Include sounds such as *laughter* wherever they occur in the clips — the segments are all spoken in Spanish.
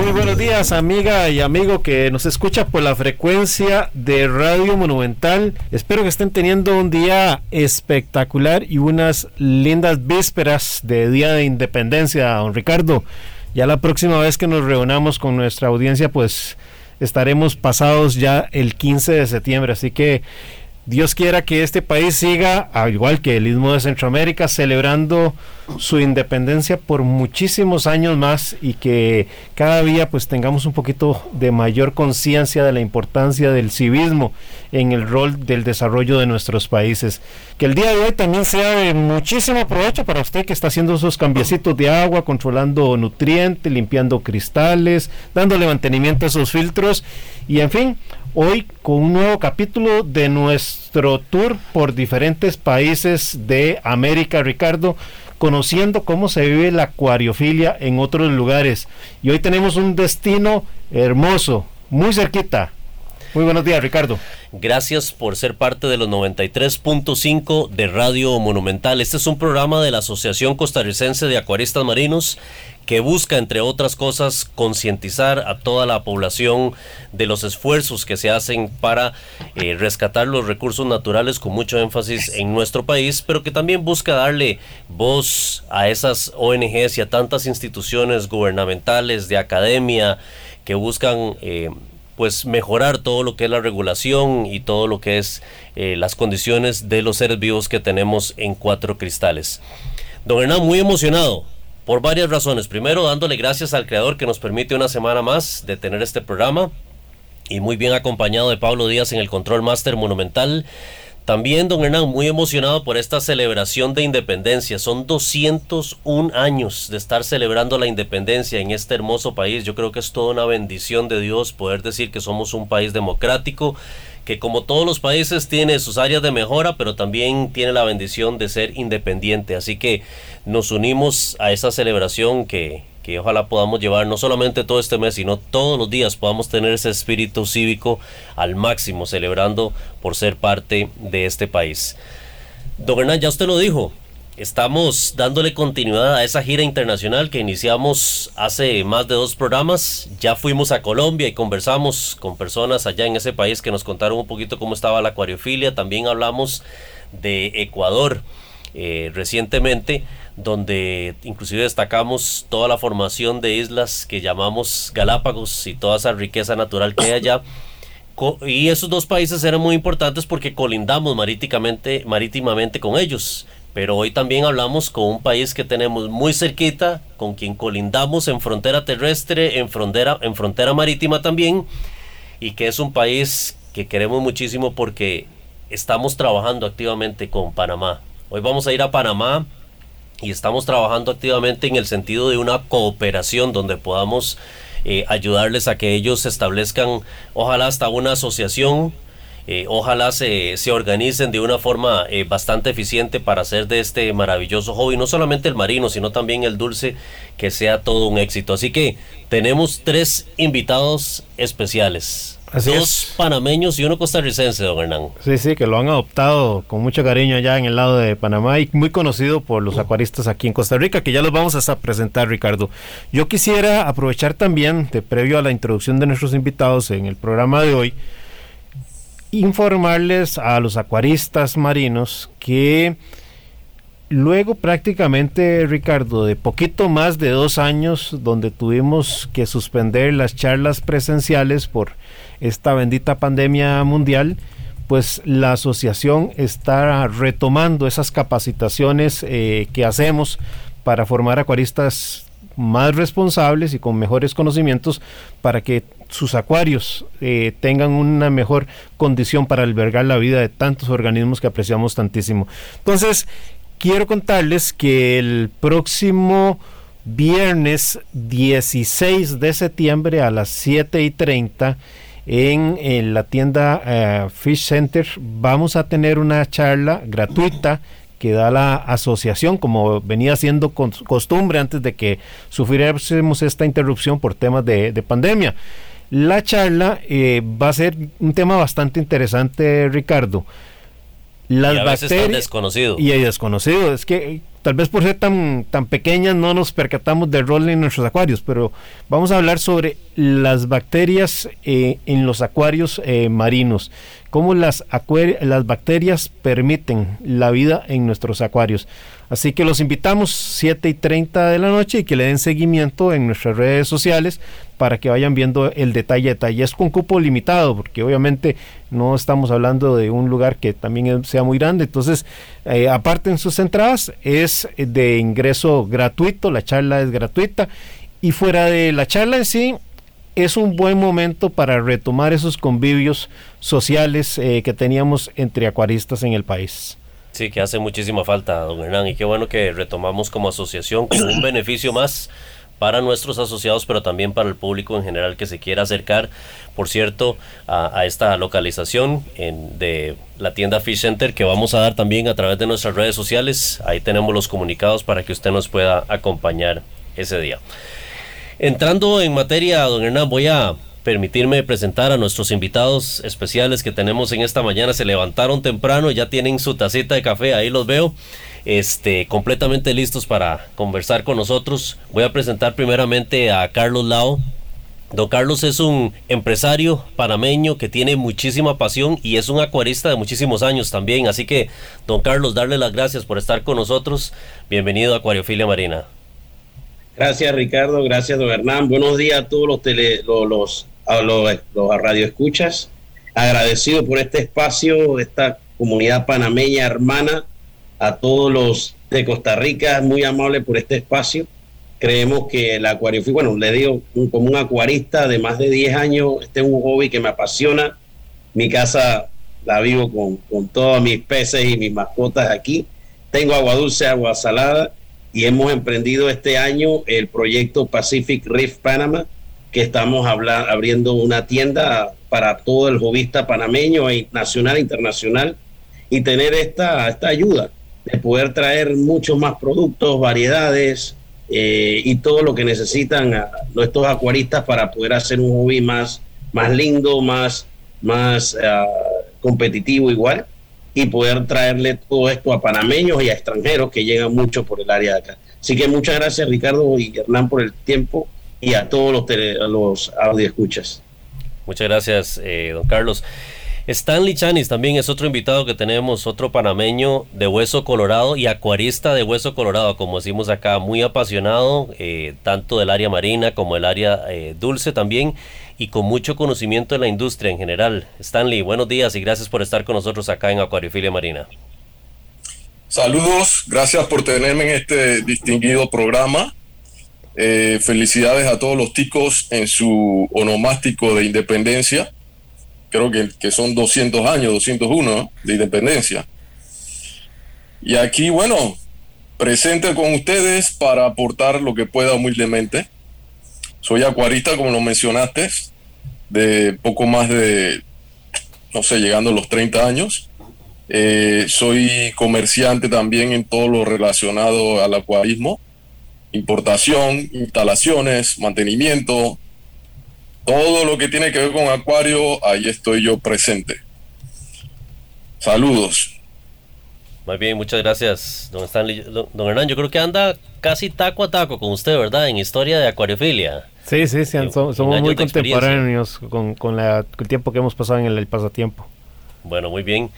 Muy buenos días, amiga y amigo que nos escucha por la frecuencia de Radio Monumental. Espero que estén teniendo un día espectacular y unas lindas vísperas de Día de Independencia, don Ricardo. Ya la próxima vez que nos reunamos con nuestra audiencia, pues estaremos pasados ya el 15 de septiembre. Así que Dios quiera que este país siga, al igual que el Istmo de Centroamérica, celebrando su independencia por muchísimos años más y que cada día pues tengamos un poquito de mayor conciencia de la importancia del civismo en el rol del desarrollo de nuestros países. Que el día de hoy también sea de muchísimo provecho para usted que está haciendo esos cambiecitos de agua, controlando nutrientes, limpiando cristales, dándole mantenimiento a esos filtros y en fin, hoy con un nuevo capítulo de nuestro tour por diferentes países de América, Ricardo, conociendo cómo se vive la acuariofilia en otros lugares. Y hoy tenemos un destino hermoso, muy cerquita. Muy buenos días, Ricardo. Gracias por ser parte de los 93.5 de Radio Monumental. Este es un programa de la Asociación Costarricense de Acuaristas Marinos que busca, entre otras cosas, concientizar a toda la población de los esfuerzos que se hacen para eh, rescatar los recursos naturales con mucho énfasis en nuestro país, pero que también busca darle voz a esas ONGs y a tantas instituciones gubernamentales, de academia, que buscan... Eh, pues mejorar todo lo que es la regulación y todo lo que es eh, las condiciones de los seres vivos que tenemos en Cuatro Cristales. Don Hernán, muy emocionado por varias razones. Primero, dándole gracias al creador que nos permite una semana más de tener este programa y muy bien acompañado de Pablo Díaz en el Control Master Monumental. También, don Hernán, muy emocionado por esta celebración de independencia. Son 201 años de estar celebrando la independencia en este hermoso país. Yo creo que es toda una bendición de Dios poder decir que somos un país democrático, que como todos los países tiene sus áreas de mejora, pero también tiene la bendición de ser independiente. Así que nos unimos a esa celebración que, que ojalá podamos llevar no solamente todo este mes, sino todos los días podamos tener ese espíritu cívico al máximo, celebrando por ser parte de este país. Don Hernán, ya usted lo dijo, estamos dándole continuidad a esa gira internacional que iniciamos hace más de dos programas. Ya fuimos a Colombia y conversamos con personas allá en ese país que nos contaron un poquito cómo estaba la acuariofilia. También hablamos de Ecuador eh, recientemente donde inclusive destacamos toda la formación de islas que llamamos Galápagos y toda esa riqueza natural que hay allá. Y esos dos países eran muy importantes porque colindamos marítimamente, marítimamente con ellos. Pero hoy también hablamos con un país que tenemos muy cerquita, con quien colindamos en frontera terrestre, en frontera, en frontera marítima también, y que es un país que queremos muchísimo porque estamos trabajando activamente con Panamá. Hoy vamos a ir a Panamá y estamos trabajando activamente en el sentido de una cooperación donde podamos eh, ayudarles a que ellos establezcan, ojalá hasta una asociación, eh, ojalá se, se, organicen de una forma eh, bastante eficiente para hacer de este maravilloso hobby, no solamente el marino, sino también el dulce, que sea todo un éxito. Así que tenemos tres invitados especiales. Dos panameños y uno costarricense, don Hernán. Sí, sí, que lo han adoptado con mucho cariño allá en el lado de Panamá y muy conocido por los acuaristas aquí en Costa Rica, que ya los vamos a presentar, Ricardo. Yo quisiera aprovechar también, de previo a la introducción de nuestros invitados en el programa de hoy, informarles a los acuaristas marinos que luego prácticamente, Ricardo, de poquito más de dos años donde tuvimos que suspender las charlas presenciales por esta bendita pandemia mundial, pues la asociación está retomando esas capacitaciones eh, que hacemos para formar acuaristas más responsables y con mejores conocimientos para que sus acuarios eh, tengan una mejor condición para albergar la vida de tantos organismos que apreciamos tantísimo. Entonces, quiero contarles que el próximo viernes 16 de septiembre a las 7 y 30 en, la tienda eh, Fish Center vamos a tener una charla gratuita que da la asociación, como venía siendo costumbre antes de que sufriéramos esta interrupción por temas de, pandemia. La charla eh, va a ser un tema bastante interesante, Ricardo. Las y a bacterias. desconocido. Y hay desconocido. Es que tal vez por ser tan, tan pequeñas no nos percatamos del rol en nuestros acuarios, pero vamos a hablar sobre las bacterias eh, en los acuarios eh, marinos, cómo las, las bacterias permiten la vida en nuestros acuarios. Así que los invitamos 7 y 30 de la noche y que le den seguimiento en nuestras redes sociales para que vayan viendo el detalle detalle. Es con cupo limitado porque obviamente no estamos hablando de un lugar que también sea muy grande. Entonces, eh, aparte en sus entradas, es de ingreso gratuito, la charla es gratuita y fuera de la charla en sí, es un buen momento para retomar esos convivios sociales eh, que teníamos entre acuaristas en el país. Sí, que hace muchísima falta, don Hernán, y qué bueno que retomamos como asociación como un beneficio más para nuestros asociados, pero también para el público en general que se quiera acercar, por cierto, a, esta localización de la tienda Fish Center que vamos a dar también a través de nuestras redes sociales. Ahí tenemos los comunicados para que usted nos pueda acompañar ese día. Entrando en materia, don Hernán, voy a permitirme presentar a nuestros invitados especiales que tenemos en esta mañana. Se levantaron temprano, ya tienen su tacita de café, ahí los veo, este, completamente listos para conversar con nosotros. Voy a presentar primeramente a Carlos Lao. Don Carlos es un empresario panameño que tiene muchísima pasión y es un acuarista de muchísimos años también. Así que, don Carlos, darle las gracias por estar con nosotros. Bienvenido a Acuariofilia Marina. Gracias, Ricardo. Gracias, don Hernán. Buenos días a todos los, tele, los a los, los radioescuchas. Agradecido por este espacio, esta comunidad panameña hermana, a todos los de Costa Rica, muy amable por este espacio. Creemos que el acuario, bueno, le digo, como un acuarista de más de 10 años, este es un hobby que me apasiona. Mi casa la vivo con, con todos mis peces y mis mascotas aquí. Tengo agua dulce, agua salada y hemos emprendido este año el proyecto Pacific Reef Panama, que estamos abriendo una tienda para todo el jovista panameño, e nacional internacional, y tener esta, esta ayuda de poder traer muchos más productos, variedades eh, y todo lo que necesitan nuestros acuaristas para poder hacer un hobby más, más lindo, más, más ah, competitivo igual y poder traerle todo esto a panameños y a extranjeros que llegan mucho por el área de acá. Así que muchas gracias Ricardo y Hernán por el tiempo y a todos los, tele, los escuchas Muchas gracias, eh, don Carlos. Stanley Chanis también es otro invitado que tenemos, otro panameño de hueso colorado y acuarista de hueso colorado, como decimos acá, muy apasionado, eh, tanto del área marina como del área eh, dulce también, y con mucho conocimiento de la industria en general. Stanley, buenos días y gracias por estar con nosotros acá en Acuariofilia Marina. Saludos, gracias por tenerme en este distinguido programa. Eh, felicidades a todos los ticos en su onomástico de independencia. Creo que, que son 200 años, 201 de independencia. Y aquí, bueno, presente con ustedes para aportar lo que pueda humildemente. Soy acuarista, como lo mencionaste, de poco más de, no sé, llegando a los 30 años. Eh, soy comerciante también en todo lo relacionado al acuarismo importación, instalaciones, mantenimiento, todo lo que tiene que ver con acuario, ahí estoy yo presente. Saludos. Muy bien, muchas gracias, don Stanley. Don, Hernán, yo creo que anda casi taco a taco con usted, ¿verdad? En historia de acuariofilia. Sí, sí, sí, somos, muy contemporáneos con, con el tiempo que hemos pasado en el pasatiempo. Bueno, muy bien.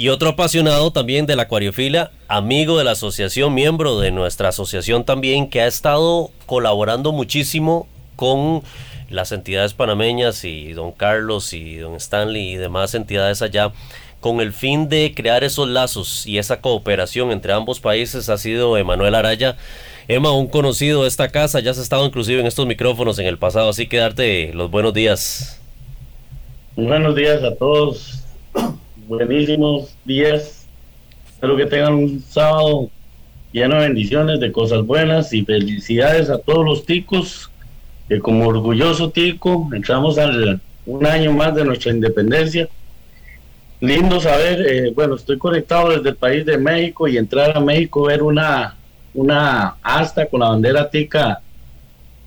Y otro apasionado también de la acuariofilia, amigo de la asociación, miembro de nuestra asociación también, que ha estado colaborando muchísimo con las entidades panameñas y don Carlos y don Stanley y demás entidades allá con el fin de crear esos lazos y esa cooperación entre ambos países ha sido Emanuel Araya. Emma, un conocido de esta casa, ya has estado inclusive en estos micrófonos en el pasado, así que darte los buenos días. Buenos días a todos buenísimos días. Espero que tengan un sábado lleno de bendiciones, de cosas buenas y felicidades a todos los ticos, que como orgulloso tico entramos al un año más de nuestra independencia. Lindo saber, eh, bueno, estoy conectado desde el país de México y entrar a México, ver una, una asta con la bandera tica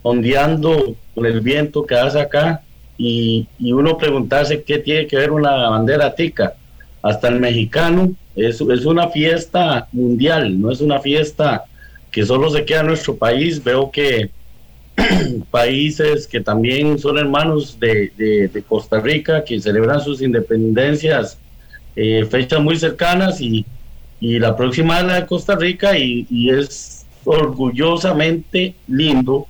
ondeando con el viento que hace acá y, y uno preguntarse qué tiene que ver una bandera tica. Hasta el mexicano es, es una fiesta mundial, no es una fiesta que solo se queda en nuestro país. Veo que *clears throat* países que también son hermanos de, de, Costa Rica, que celebran sus independencias, eh, fechas muy cercanas y, y, la próxima es la de Costa Rica y, y es orgullosamente lindo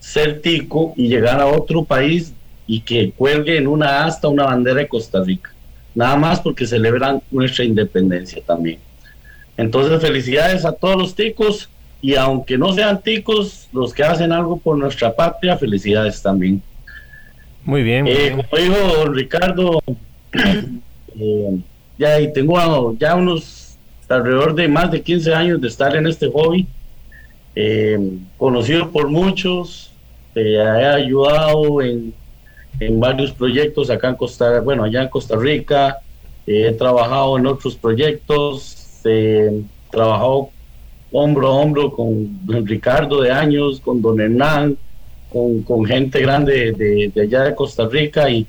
ser tico y llegar a otro país y que cuelgue en una asta una bandera de Costa Rica nada más porque celebran nuestra independencia también. Entonces, felicidades a todos los ticos y aunque no sean ticos, los que hacen algo por nuestra patria, felicidades también. Muy bien. Eh, como dijo Ricardo, *clears throat* eh, ya tengo ya unos alrededor de más de 15 años de estar en este hobby, eh, conocido por muchos, he ayudado en en varios proyectos acá en Costa, bueno, allá en Costa Rica, he trabajado en otros proyectos, he trabajado hombro a hombro con Ricardo de años, con Don Hernán, con, gente grande de, allá de Costa Rica y,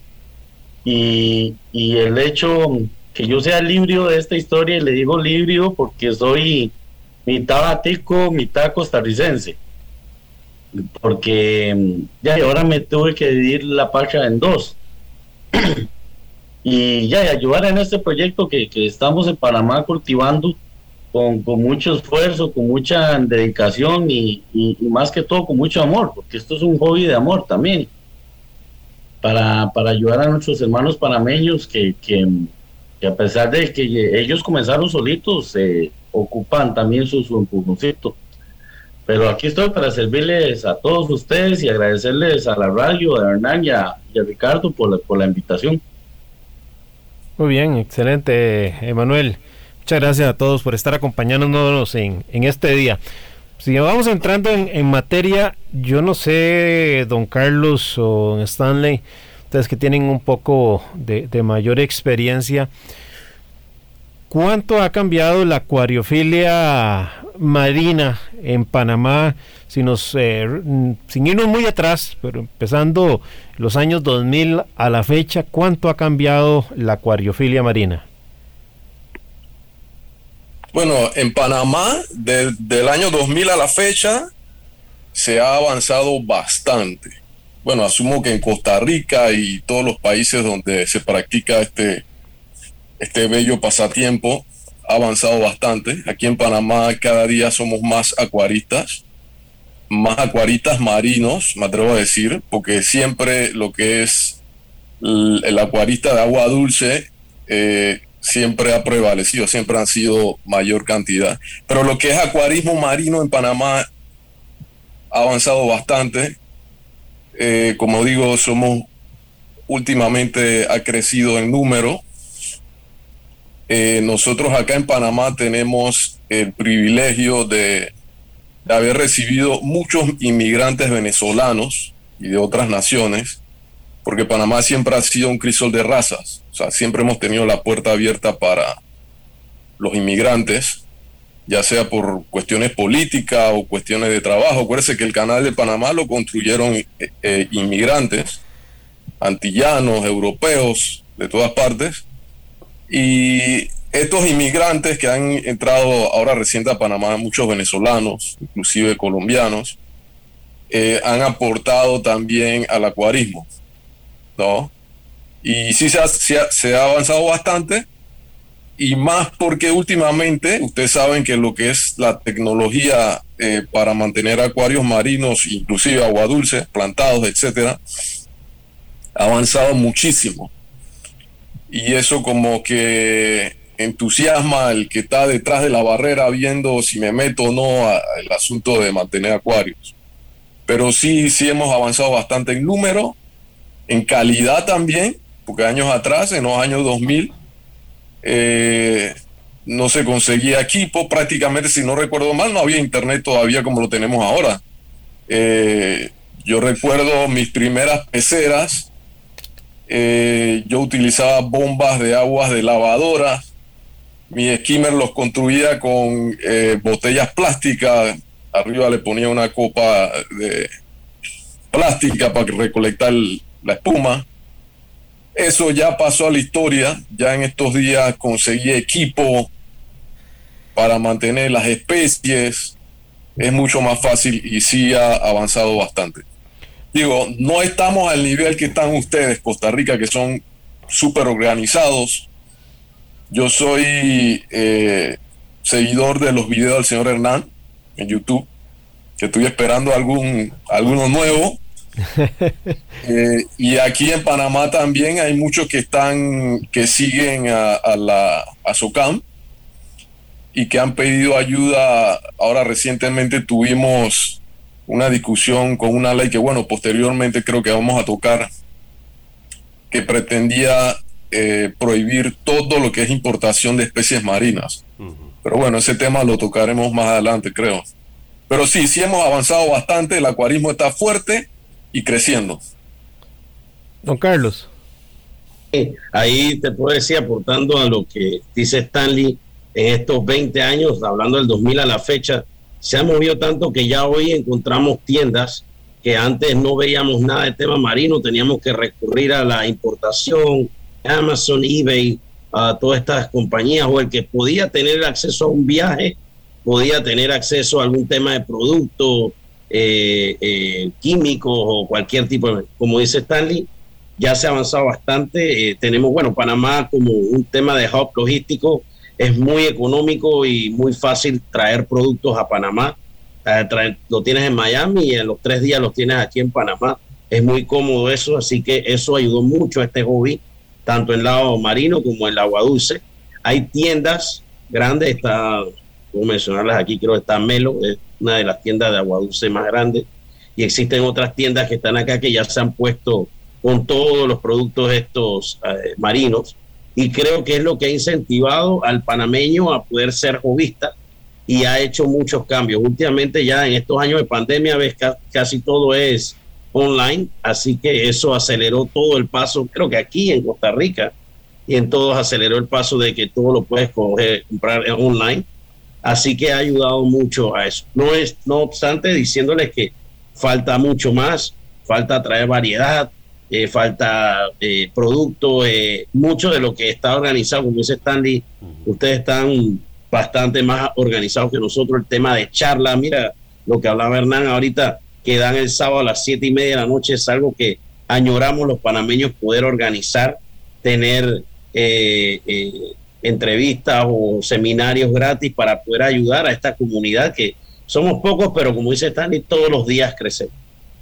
el hecho que yo sea librio de esta historia, y le digo librio porque soy mitad batico, mitad costarricense porque mm, ya ahora me tuve que dividir la pacha en dos. *clears throat* y ya, ayudar en este proyecto que, estamos en Panamá cultivando con, mucho esfuerzo, con mucha dedicación y, más que todo con mucho amor, porque esto es un hobby de amor también. Para, para ayudar a nuestros hermanos panameños que, que, a pesar de que ellos comenzaron solitos, se ocupan también su, su empujoncito pero aquí estoy para servirles a todos ustedes y agradecerles a la radio, a Hernán y a, Ricardo por la, por la invitación. Muy bien, excelente, Emanuel. Muchas gracias a todos por estar acompañándonos en, en este día. Si vamos entrando en, materia, yo no sé, don Carlos o Stanley, ustedes que tienen un poco de, de mayor experiencia, ¿cuánto ha cambiado la acuariofilia marina en Panamá, si nos, eh, sin irnos muy atrás, pero empezando los años 2000 a la fecha, ¿cuánto ha cambiado la acuariofilia marina? Bueno, en Panamá, del año 2000 a la fecha, se ha avanzado bastante. Bueno, asumo que en Costa Rica y todos los países donde se practica este, este bello pasatiempo, ha avanzado bastante. Aquí en Panamá cada día somos más acuaristas, más acuaristas marinos, me atrevo a decir, porque siempre lo que es el, acuarista de agua dulce eh, siempre ha prevalecido, siempre han sido mayor cantidad. Pero lo que es acuarismo marino en Panamá ha avanzado bastante. Eh, como digo, somos últimamente ha crecido en número eh, nosotros acá en Panamá tenemos el privilegio de, haber recibido muchos inmigrantes venezolanos y de otras naciones, porque Panamá siempre ha sido un crisol de razas, o sea, siempre hemos tenido la puerta abierta para los inmigrantes, ya sea por cuestiones políticas o cuestiones de trabajo. Acuérdense que el canal de Panamá lo construyeron eh, eh, inmigrantes, antillanos, europeos, de todas partes, y estos inmigrantes que han entrado ahora reciente a Panamá, muchos venezolanos, inclusive colombianos, eh, han aportado también al acuarismo, ¿no? Y sí se ha, avanzado bastante, y más porque últimamente, ustedes saben que lo que es la tecnología eh, para mantener acuarios marinos, inclusive agua dulce, plantados, etcétera, ha avanzado muchísimo y eso como que entusiasma al que está detrás de la barrera viendo si me meto o no al asunto de mantener acuarios. Pero sí, sí hemos avanzado bastante en número, en calidad también, porque años atrás, en los años 2000, eh, no se conseguía equipo, prácticamente si no recuerdo mal no había internet todavía como lo tenemos ahora. Eh, yo recuerdo mis primeras peceras, eh, yo utilizaba bombas de aguas de lavadora, mi skimmer los construía con eh, botellas plásticas, arriba le ponía una copa de plástica para recolectar la espuma. Eso ya pasó a la historia, ya en estos días conseguí equipo para mantener las especies, es mucho más fácil y sí ha avanzado bastante. Digo, no estamos al nivel que están ustedes, Costa Rica, que son súper organizados. Yo soy eh, seguidor de los videos del señor Hernán en YouTube, que estoy esperando algún alguno nuevo. *laughs* Eh, y aquí en Panamá también hay muchos que están, que siguen a, a la a SOCAM y que han pedido ayuda. Ahora recientemente tuvimos una discusión con una ley que, bueno, posteriormente creo que vamos a tocar, que pretendía eh, prohibir todo lo que es importación de especies marinas. Pero bueno, ese tema lo tocaremos más adelante, creo. Pero sí, sí hemos avanzado bastante, el acuarismo está fuerte y creciendo. Don Carlos. ahí te puedo decir, aportando a lo que dice Stanley, en estos 20 años, hablando del 2000 a la fecha, se ha movido tanto que ya hoy encontramos tiendas que antes no veíamos nada de tema marino, teníamos que recurrir a la importación, Amazon, eBay, a todas estas compañías, o el que podía tener acceso a un viaje, podía tener acceso a algún tema de producto eh, eh, químico o cualquier tipo de, como dice Stanley, ya se ha avanzado bastante. Eh, tenemos, bueno, Panamá como un tema de hub logístico es muy económico y muy fácil traer productos a Panamá. Eh, lo tienes en Miami y en los tres días los tienes aquí en Panamá. Es muy cómodo eso, así que eso ayudó mucho a este hobby, tanto en el lado marino como en el agua dulce. Hay tiendas grandes, está, como mencionarlas aquí, creo que está Melo, es una de las tiendas de agua dulce más grandes. Y existen otras tiendas que están acá que ya se han puesto con todos los productos estos eh, marinos y creo que es lo que ha incentivado al panameño a poder ser jovista y ha hecho muchos cambios. Últimamente ya en estos años de pandemia ves casi todo es online, así que eso aceleró todo el paso, creo que aquí en Costa Rica y en todos aceleró el paso de que todo lo puedes comprar online. Así que ha ayudado mucho a eso. No es, no obstante, diciéndoles que falta mucho más, falta traer variedad, eh, falta eh, producto, eh, mucho de lo que está organizado, como dice Stanley, ustedes están bastante más organizados que nosotros, el tema de charla, mira lo que hablaba Hernán ahorita, que dan el sábado a las siete y media de la noche, es algo que añoramos los panameños poder organizar, tener entrevistas o seminarios gratis para poder ayudar a esta comunidad que somos pocos, pero como dice Stanley, todos los días crecemos.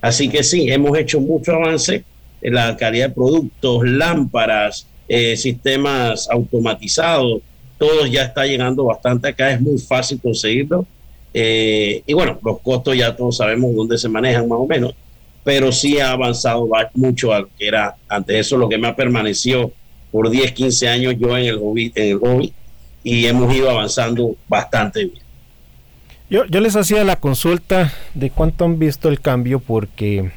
Así que sí, hemos hecho mucho avance la calidad de productos, lámparas, eh, sistemas automatizados, todo ya está llegando bastante acá, es muy fácil conseguirlo. Eh, y bueno, los costos ya todos sabemos dónde se manejan más o menos, pero sí ha avanzado mucho a lo que era antes. Eso lo que me ha permanecido por 10, 15 años yo en el hobby, en el hobby y hemos ido avanzando bastante bien. Yo, yo les hacía la consulta de cuánto han visto el cambio porque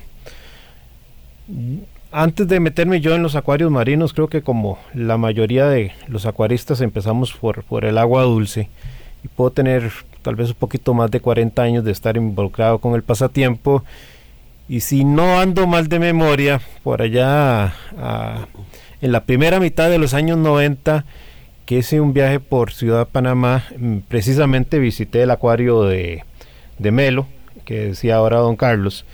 antes de meterme yo en los acuarios marinos, creo que como la mayoría de los acuaristas empezamos por, por el agua dulce y puedo tener tal vez un poquito más de 40 años de estar involucrado con el pasatiempo. Y si no ando mal de memoria, por allá en la primera mitad de los años 90, que hice un viaje por Ciudad Panamá, mm, precisamente visité el acuario de, de Melo, que decía ahora don Carlos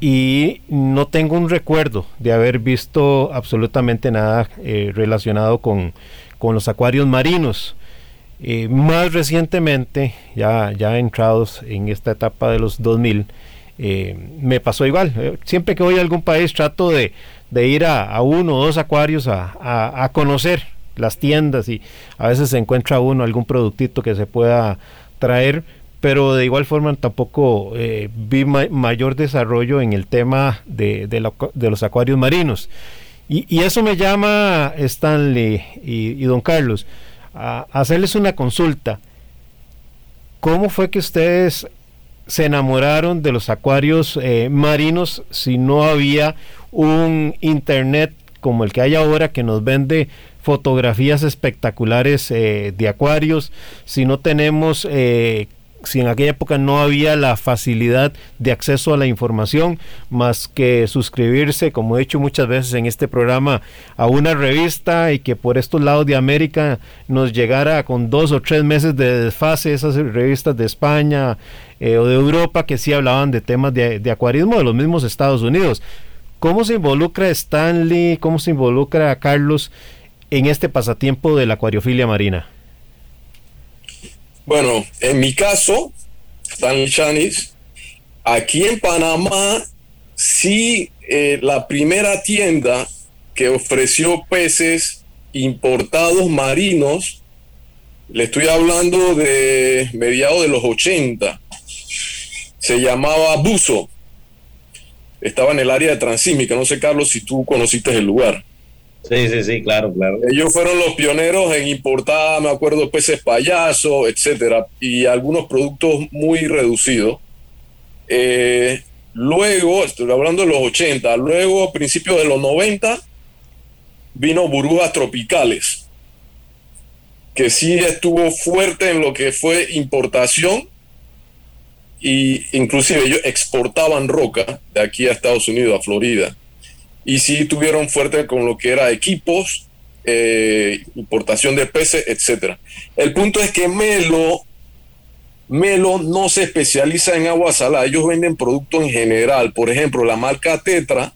y no tengo un recuerdo de haber visto absolutamente nada eh, relacionado con, los acuarios marinos. Eh, más recientemente, ya, ya entrados en esta etapa de los 2000, eh, me pasó igual. Siempre que voy a algún país trato de, ir a, uno o dos acuarios a, a, conocer las tiendas y a veces se encuentra uno algún productito que se pueda traer pero de igual forma tampoco eh, vi mayor desarrollo en el tema de, los acuarios marinos. Y, eso me llama Stanley y, don Carlos a hacerles una consulta. ¿Cómo fue que ustedes se enamoraron de los acuarios eh, marinos si no había un internet como el que hay ahora que nos vende fotografías espectaculares eh, de acuarios, si no tenemos si en aquella época no había la facilidad de acceso a la información más que suscribirse, como he hecho muchas veces en este programa, a una revista y que por estos lados de América nos llegara con dos o tres meses de desfase esas revistas de España eh, o de Europa que sí hablaban de temas de, de acuarismo de los mismos Estados Unidos. ¿Cómo se involucra Stanley, cómo se involucra Carlos en este pasatiempo de la acuariofilia marina? Bueno, en mi caso, Stanley Chanis, aquí en Panamá, sí, eh, la primera tienda que ofreció peces importados marinos, le estoy hablando de mediados de los 80, se llamaba Buzo. Estaba en el área de Transímica, no sé Carlos si tú conociste el lugar. Sí, sí, sí, claro, claro. Ellos fueron los pioneros en importar, me acuerdo, peces payaso, etcétera, y algunos productos muy reducidos. Eh, luego, estoy hablando de los 80, luego a principios de los 90 vino burbujas tropicales, que sí estuvo fuerte en lo que fue importación y inclusive ellos exportaban roca de aquí a Estados Unidos, a Florida y sí tuvieron fuerte con lo que era equipos, eh, importación de peces, etcétera. El punto es que Melo, Melo no se especializa en agua salada, ellos venden productos en general. Por ejemplo, la marca Tetra,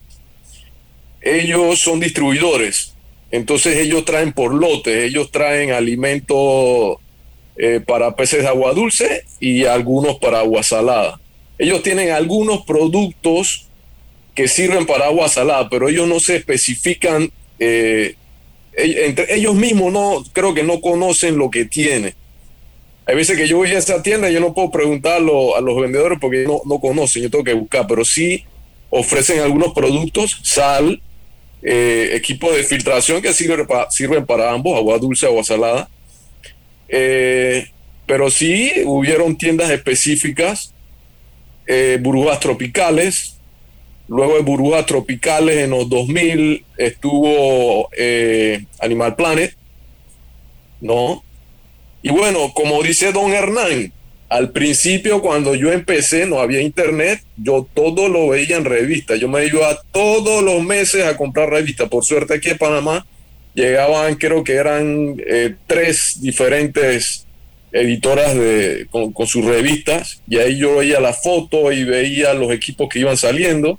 ellos son distribuidores, entonces ellos traen por lotes, ellos traen alimentos eh, para peces de agua dulce y algunos para agua salada. Ellos tienen algunos productos que sirven para agua salada, pero ellos no se especifican, eh, entre ellos mismos no, creo que no conocen lo que tiene. Hay veces que yo voy a esa tienda y yo no puedo preguntarlo a los vendedores porque no, no conocen, yo tengo que buscar, pero sí ofrecen algunos productos, sal, eh, equipo de filtración que sirven para, sirven para ambos, agua dulce, agua salada. Eh, pero sí hubieron tiendas específicas, burbujas tropicales, Luego de burbujas tropicales en los 2000 estuvo eh, Animal Planet, ¿no? Y bueno, como dice don Hernán, al principio cuando yo empecé no había internet, yo todo lo veía en revista. Yo me iba todos los meses a comprar revistas. Por suerte aquí en Panamá llegaban, creo que eran eh, tres diferentes editoras de, con, con, sus revistas y ahí yo veía la foto y veía los equipos que iban saliendo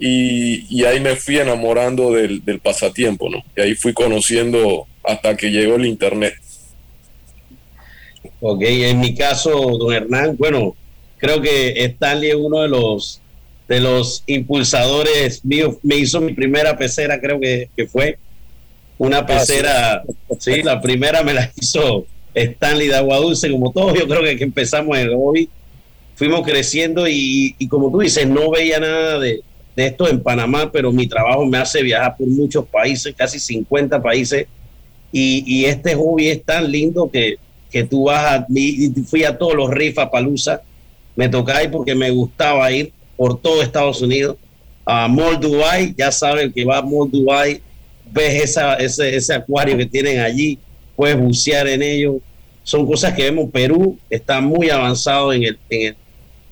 y, ahí me fui enamorando del, pasatiempo, ¿no? Y ahí fui conociendo hasta que llegó el Internet. Ok, en mi caso, don Hernán, bueno, creo que Stanley es uno de los de los impulsadores míos. Me hizo mi primera pecera, creo que, fue una ah, pecera, sí. la primera me la hizo Stanley de Agua Dulce, como todos, yo creo que, que empezamos en el hobby, fuimos creciendo y, y como tú dices, no veía nada de, de esto en Panamá, pero mi trabajo me hace viajar por muchos países, casi 50 países, y, este hobby es tan lindo que, que tú vas a, fui a todos los rifas Palusa, me tocaba ir porque me gustaba ir por todo Estados Unidos, a Mall Dubai, ya saben que va a Mall Dubai, ves esa, ese, ese acuario que tienen allí, puedes bucear en ellos, son cosas que vemos, Perú está muy avanzado en el, en el,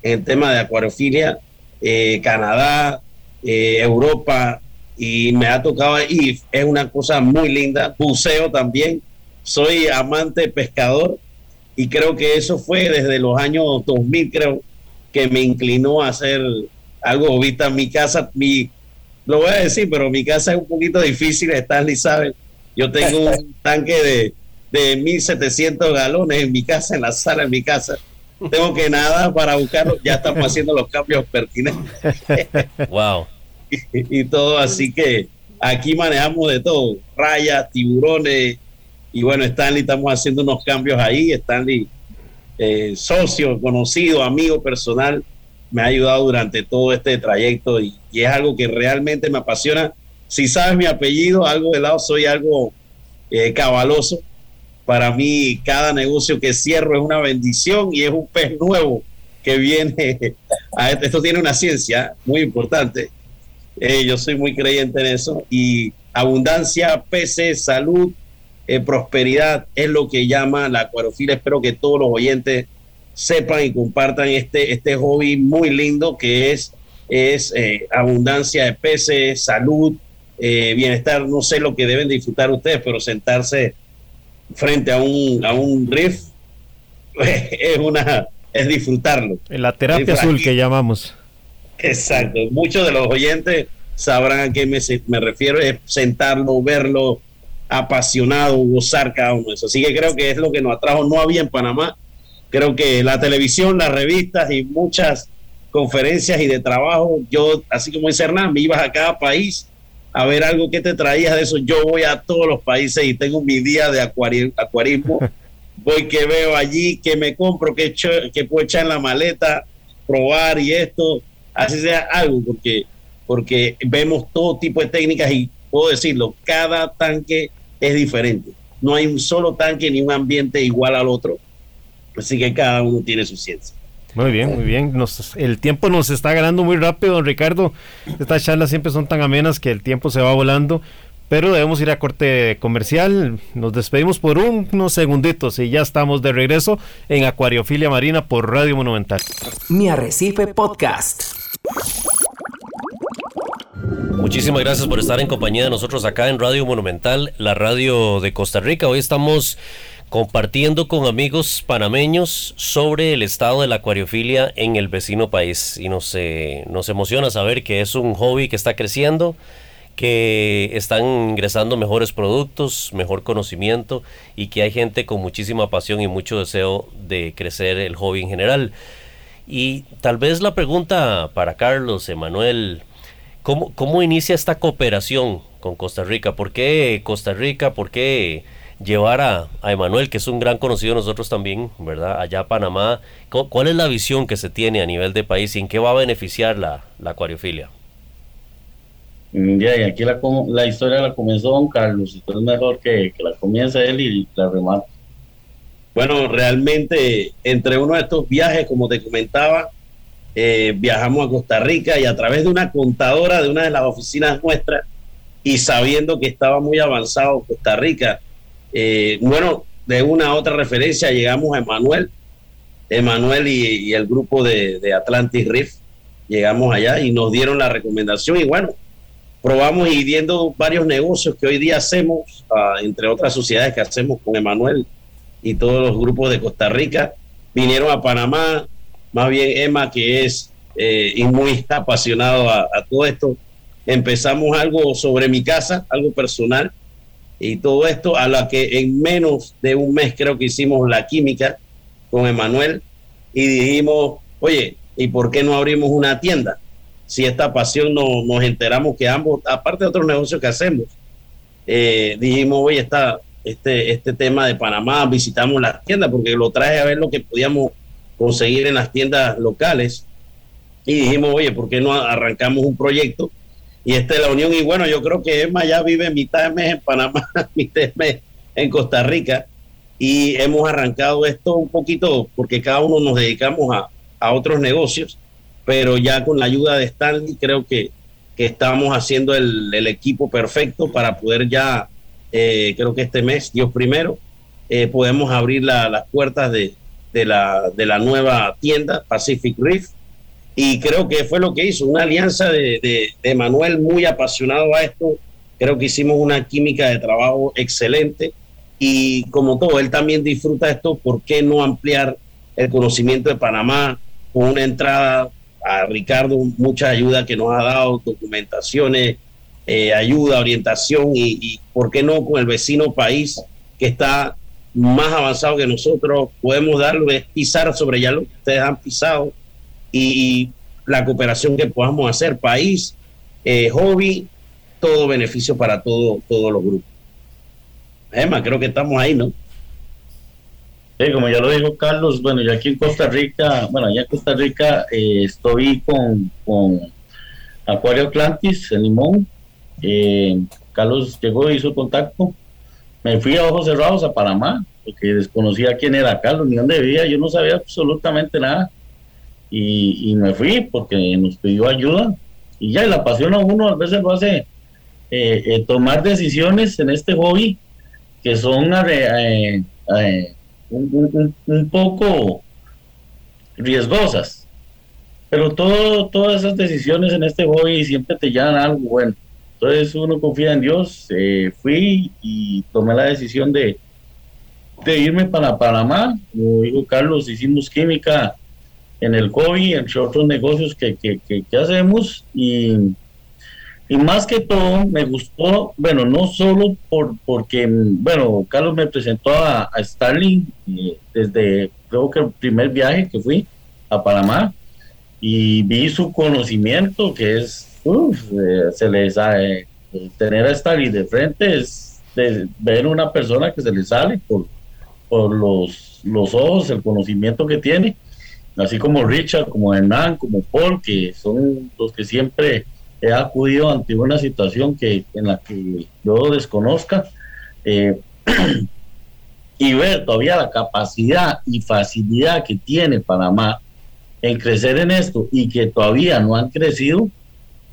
en el tema de acuariofilia, eh, Canadá, eh, Europa y me ha tocado ir. Es una cosa muy linda. Buceo también. Soy amante pescador y creo que eso fue desde los años 2000, creo, que me inclinó a hacer algo. Vista mi casa, mi, lo voy a decir, pero mi casa es un poquito difícil, Stanley sabe. Yo tengo un *laughs* tanque de, de 1700 galones en mi casa, en la sala de mi casa tengo que nada para buscarlo. Ya estamos haciendo los cambios pertinentes. *laughs* wow. Y, todo, así que aquí manejamos de todo, rayas, tiburones, y bueno, Stanley, estamos haciendo unos cambios ahí, Stanley, eh, socio, conocido, amigo personal, me ha ayudado durante todo este trayecto y, es algo que realmente me apasiona. Si sabes mi apellido, algo de lado, soy algo eh, cabaloso Para mí, cada negocio que cierro es una bendición y es un pez nuevo que viene. *laughs* A esto, esto tiene una ciencia muy importante. Eh, yo soy muy creyente en eso. Y abundancia, peces, salud, eh, prosperidad es lo que llama la acuariofilia. Espero que todos los oyentes sepan y compartan este, este hobby muy lindo que es, es eh, abundancia de peces, salud, eh, bienestar. No sé lo que deben disfrutar ustedes, pero sentarse frente a un, a un riff *laughs* es una es disfrutarlo. En la terapia azul que llamamos. Exacto. Muchos de los oyentes sabrán a qué me, me refiero, es sentarlo, verlo apasionado, gozar cada uno de eso. Así que creo que es lo que nos atrajo. No había en Panamá. Creo que la televisión, las revistas y muchas conferencias y de trabajo, yo, así como dice Hernán, me ibas a cada país a ver algo que te traías de eso. Yo voy a todos los países y tengo mi día de acuarismo. *laughs* voy que veo allí, que me compro, que, que puedo echar en la maleta, probar y esto, así sea algo, porque, porque vemos todo tipo de técnicas y puedo decirlo, cada tanque es diferente. No hay un solo tanque ni un ambiente igual al otro. Así que cada uno tiene su ciencia. Muy bien, muy bien. el tiempo nos está ganando muy rápido, don Ricardo. Estas charlas siempre son tan amenas que el tiempo se va volando. Pero debemos ir a corte comercial. Nos despedimos por unos segunditos y ya estamos de regreso en Acuariofilia Marina por Radio Monumental. Mi Arrecife Podcast. Muchísimas gracias por estar en compañía de nosotros acá en Radio Monumental, la radio de Costa Rica. Hoy estamos compartiendo con amigos panameños sobre el estado de la acuariofilia en el vecino país. Y nos, eh, nos emociona saber que es un hobby que está creciendo, que están ingresando mejores productos, mejor conocimiento y que hay gente con muchísima pasión y mucho deseo de crecer el hobby en general. Y tal vez la pregunta para Carlos, Emanuel, ¿cómo, ¿cómo inicia esta cooperación con Costa Rica? ¿Por qué Costa Rica? ¿Por qué llevar a, Emanuel, que es un gran conocido de nosotros también, ¿verdad? Allá a Panamá. ¿Cuál es la visión que se tiene a nivel de país y en qué va a beneficiar la, la acuariofilia? Mm, ya, y aquí la, la historia la comenzó don Carlos, entonces es mejor que, la comience él y la remate. Bueno, realmente entre uno de estos viajes, como te comentaba, eh, viajamos a Costa Rica y a través de una contadora de una de las oficinas nuestras y sabiendo que estaba muy avanzado Costa Rica, eh, bueno, de una otra referencia llegamos a Emanuel, Emanuel y, el grupo de, Atlantic Rift, llegamos allá y nos dieron la recomendación y bueno, probamos y viendo varios negocios que hoy día hacemos, ah, entre otras sociedades que hacemos con Emanuel y todos los grupos de Costa Rica, vinieron a Panamá, más bien Emma que es eh, y muy apasionado a todo esto, empezamos algo sobre mi casa, algo personal, y todo esto a la que en menos de un mes creo que hicimos la química con Emanuel y dijimos, oye, ¿y por qué no abrimos una tienda? Si esta pasión no, nos enteramos que ambos, aparte de otros negocios que hacemos, eh, dijimos, oye, está este, este tema de Panamá, visitamos las tiendas porque lo traje a ver lo que podíamos conseguir en las tiendas locales y dijimos, oye, ¿por qué no arrancamos un proyecto y esta es la unión. Y bueno, yo creo que Emma ya vive mitad de mes en Panamá, *laughs* mitad de mes en Costa Rica. Y hemos arrancado esto un poquito porque cada uno nos dedicamos a, a otros negocios, pero ya con la ayuda de Stanley creo que, que estamos haciendo el, el, equipo perfecto para poder ya, eh, creo que este mes, Dios primero, eh, podemos abrir las puertas de, de, la, de la nueva tienda Pacific Reef y creo que fue lo que hizo, una alianza de, de, Manuel muy apasionado a esto. Creo que hicimos una química de trabajo excelente y como todo, él también disfruta esto, ¿por qué no ampliar el conocimiento de Panamá con una entrada a Ricardo, mucha ayuda que nos ha dado, documentaciones, eh, ayuda, orientación y, ¿por qué no con el vecino país que está más avanzado que nosotros? Podemos darlo, es pisar sobre ya lo que ustedes han pisado y, la cooperación que podamos hacer, país, eh, hobby, todo beneficio para todo, todos los grupos. Emma, creo que estamos ahí, ¿no? Sí, como ya lo dijo Carlos, bueno, yo aquí en Costa Rica, bueno, allá en Costa Rica eh, estoy con, con Acuario Atlantis, en Limón. Eh, Carlos llegó, hizo contacto. Me fui a ojos cerrados a Panamá porque desconocía quién era Carlos, ni dónde vivía, yo no sabía absolutamente nada. Y, me fui porque nos pidió ayuda. Y ya, la pasión a uno a veces lo hace eh, eh, tomar decisiones en este hobby que son eh, un, poco riesgosas. Pero todo, todas esas decisiones en este hobby siempre te llevan algo bueno. Entonces uno confía en Dios. fui y tomé la decisión de, irme para Panamá. Como dijo Carlos, hicimos química en el COVID, entre otros negocios que, hacemos. Y, y, más que todo, me gustó, bueno, no solo por porque, bueno, Carlos me presentó a, a Starling eh, desde, creo que el primer viaje que fui a Panamá y vi su conocimiento, que es, eh, se les sabe, tener a Starling de frente es ver una persona que se le sale por, por los, los ojos, el conocimiento que tiene. Así como Richard, como Hernán, como Paul, que son los que siempre he acudido ante una situación que en la que yo desconozca eh, *clears throat* y ver todavía la capacidad y facilidad que tiene Panamá en crecer en esto y que todavía no han crecido,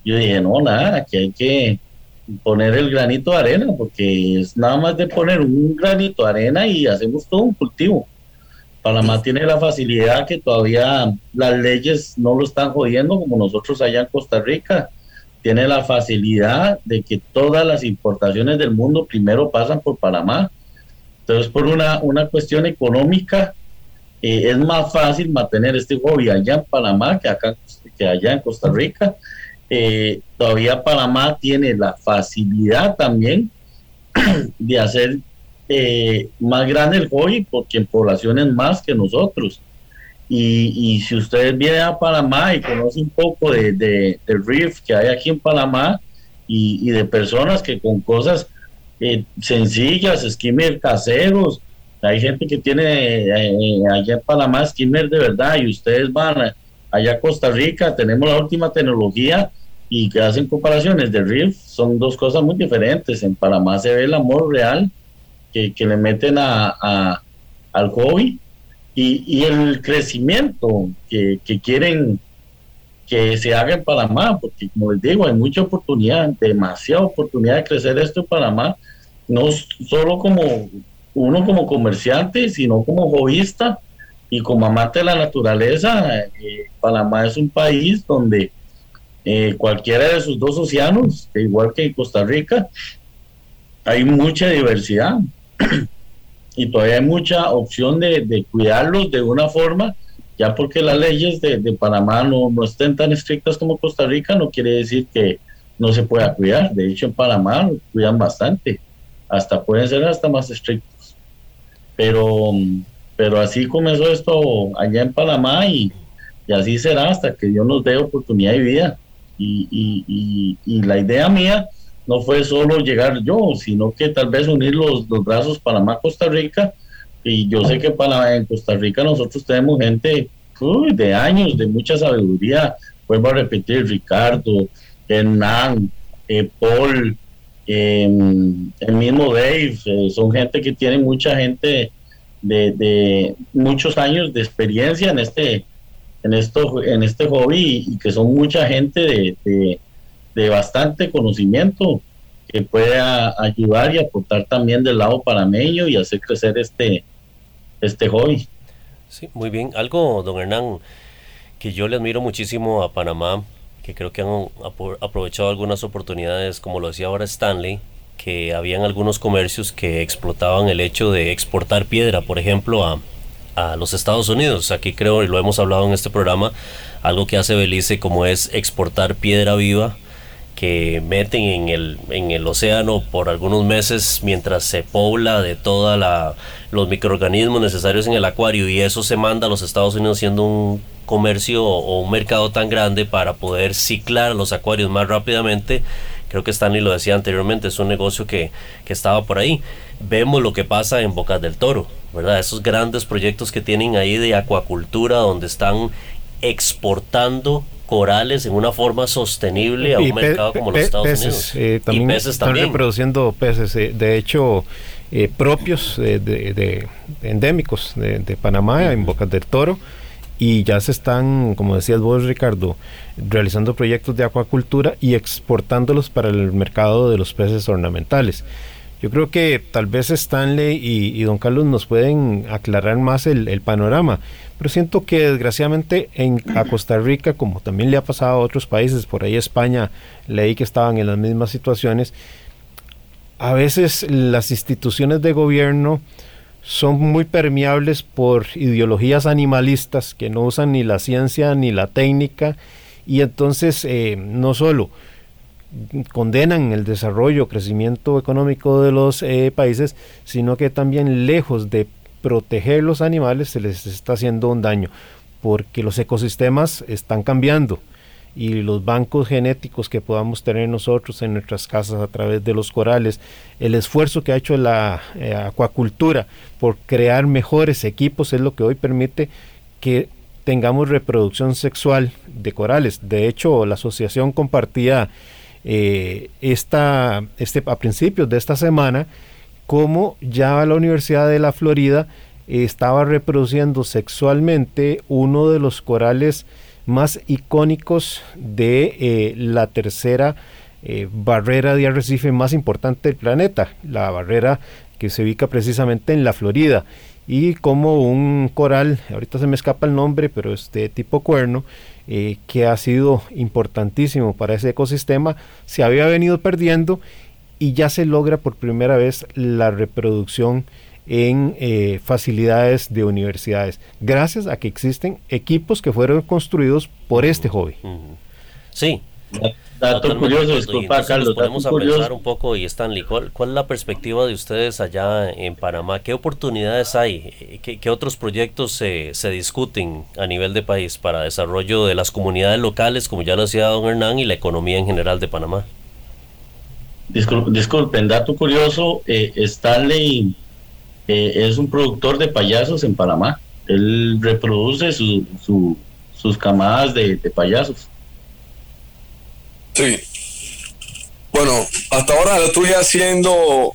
yo dije, no, nada, aquí hay que poner el granito de arena, porque es nada más de poner un granito de arena y hacemos todo un cultivo. Panamá tiene la facilidad que todavía las leyes no lo están jodiendo como nosotros allá en Costa Rica. Tiene la facilidad de que todas las importaciones del mundo primero pasan por Panamá. Entonces, por una, una cuestión económica, eh, es más fácil mantener este hobby allá en Panamá que, acá, que allá en Costa Rica. Eh, todavía Panamá tiene la facilidad también *clears throat* de hacer eh, más grande el hobby porque en poblaciones más que nosotros. Y, si ustedes vienen a Panamá y conocen un poco de, de, RIF que hay aquí en Panamá y, de personas que con cosas eh, sencillas, skimmer caseros, hay gente que tiene eh, allá en Panamá skimmer de verdad y ustedes van allá a Costa Rica, tenemos la última tecnología y que hacen comparaciones de RIF, son dos cosas muy diferentes. En Panamá se ve el amor real que, le meten a, al hobby y, el crecimiento que, quieren que se haga en Panamá, porque como les digo, hay mucha oportunidad, demasiada oportunidad de crecer esto en Panamá, no solo como uno como comerciante, sino como hobbyista y como amante de la naturaleza. Eh, Panamá es un país donde eh, cualquiera de sus dos océanos, igual que en Costa Rica, hay mucha diversidad. *clears throat* y todavía hay mucha opción de, cuidarlos de una forma, ya porque las leyes de, Panamá no, no, estén tan estrictas como Costa Rica, no quiere decir que no se pueda cuidar. De hecho, en Panamá cuidan bastante, hasta pueden ser hasta más estrictos. Pero, pero así comenzó esto allá en Panamá y, y así será hasta que Dios nos dé oportunidad de vida. Y, la idea mía no fue solo llegar yo, sino que tal vez unir los, los brazos Panamá-Costa Rica. Y yo sé que para, en Costa Rica nosotros tenemos gente de años, de mucha sabiduría. Vuelvo a repetir, Ricardo, Hernán, eh, Paul, em, el mismo Dave, eh, son gente que tiene mucha gente de, muchos años de experiencia en este en esto en este hobby y, que son mucha gente de de bastante conocimiento que pueda ayudar y aportar también del lado panameño y hacer crecer este, este hobby. Sí, muy bien. Algo, don Hernán, que yo le admiro muchísimo a Panamá, que creo que han aprovechado algunas oportunidades, como lo decía ahora Stanley, que habían algunos comercios que explotaban el hecho de exportar piedra, por ejemplo, a, a los Estados Unidos. Aquí creo, y lo hemos hablado en este programa, algo que hace Belice como es exportar piedra viva que meten en el, en el océano por algunos meses mientras se pobla de todos los microorganismos necesarios en el acuario y eso se manda a los Estados Unidos siendo un comercio o un mercado tan grande para poder ciclar los acuarios más rápidamente. Creo que Stanley lo decía anteriormente, es un negocio que, que estaba por ahí. Vemos lo que pasa en Bocas del Toro, ¿verdad? Esos grandes proyectos que tienen ahí de acuacultura donde están exportando corales en una forma sostenible a un mercado como los Estados Unidos. Eh, también y peces están reproduciendo peces, eh, de hecho, eh, propios de, endémicos de, Panamá, en Bocas del Toro, y ya se están, como decías vos, Ricardo, realizando proyectos de acuacultura y exportándolos para el mercado de los peces ornamentales. Yo creo que tal vez Stanley y, don Carlos nos pueden aclarar más el, panorama, pero siento que desgraciadamente en, a Costa Rica, como también le ha pasado a otros países, por ahí España, leí que estaban en las mismas situaciones, a veces las instituciones de gobierno son muy permeables por ideologías animalistas que no usan ni la ciencia ni la técnica y entonces eh, no solo condenan el desarrollo, crecimiento económico de los eh, países, sino que también lejos de proteger los animales se les está haciendo un daño, porque los ecosistemas están cambiando y los bancos genéticos que podamos tener nosotros en nuestras casas a través de los corales, el esfuerzo que ha hecho la eh, acuacultura por crear mejores equipos es lo que hoy permite que tengamos reproducción sexual de corales. De hecho, la asociación compartía eh, esta, este, a principios de esta semana como ya la Universidad de la Florida estaba reproduciendo sexualmente uno de los corales más icónicos de eh, la tercera eh, barrera de arrecife más importante del planeta, la barrera que se ubica precisamente en la Florida y como un coral, ahorita se me escapa el nombre, pero este tipo cuerno, eh, que ha sido importantísimo para ese ecosistema, se había venido perdiendo y ya se logra por primera vez la reproducción en eh, facilidades de universidades, gracias a que existen equipos que fueron construidos por este hobby. Sí, Dato curioso, disculpa Carlos. Nos a pensar un poco y Stanley, ¿cuál, ¿cuál es la perspectiva de ustedes allá en Panamá? ¿Qué oportunidades hay? ¿Qué, otros proyectos se, se, discuten a nivel de país para desarrollo de las comunidades locales, como ya lo decía don Hernán, y la economía en general de Panamá? Disculpen, dato curioso, eh, Stanley eh, es un productor de payasos en Panamá. Él reproduce su, sus camadas de payasos. Sí. Bueno, hasta ahora lo estoy haciendo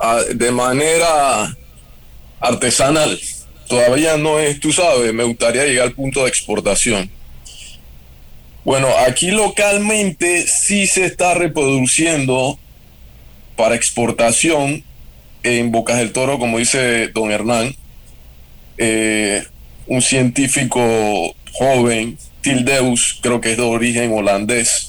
ah, de manera artesanal. Todavía no es, tú sabes, me gustaría llegar al punto de exportación. Bueno, aquí localmente sí se está reproduciendo para exportación en Bocas del Toro, como dice don Hernán, eh, un científico joven, Tildeus, creo que es de origen holandés,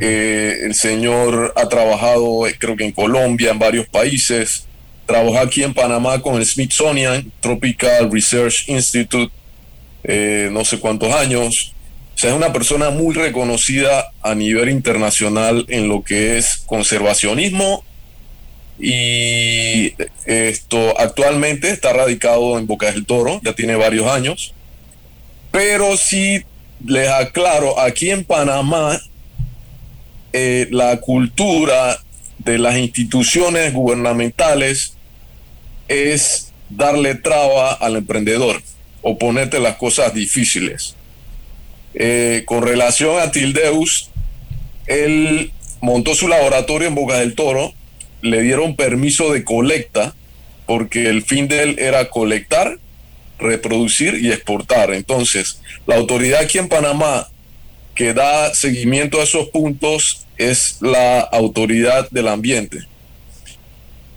eh, el señor ha trabajado, eh, creo que en Colombia, en varios países. Trabajó aquí en Panamá con el Smithsonian Tropical Research Institute, eh, no sé cuántos años. O sea, es una persona muy reconocida a nivel internacional en lo que es conservacionismo y esto actualmente está radicado en Boca del Toro, ya tiene varios años. Pero sí les aclaro, aquí en Panamá eh, la cultura de las instituciones gubernamentales es darle traba al emprendedor o ponerte las cosas difíciles. Eh, con relación a Tildeus, él montó su laboratorio en Boca del Toro, le dieron permiso de colecta, porque el fin de él era colectar, reproducir y exportar. Entonces, la autoridad aquí en Panamá que da seguimiento a esos puntos es la autoridad del ambiente.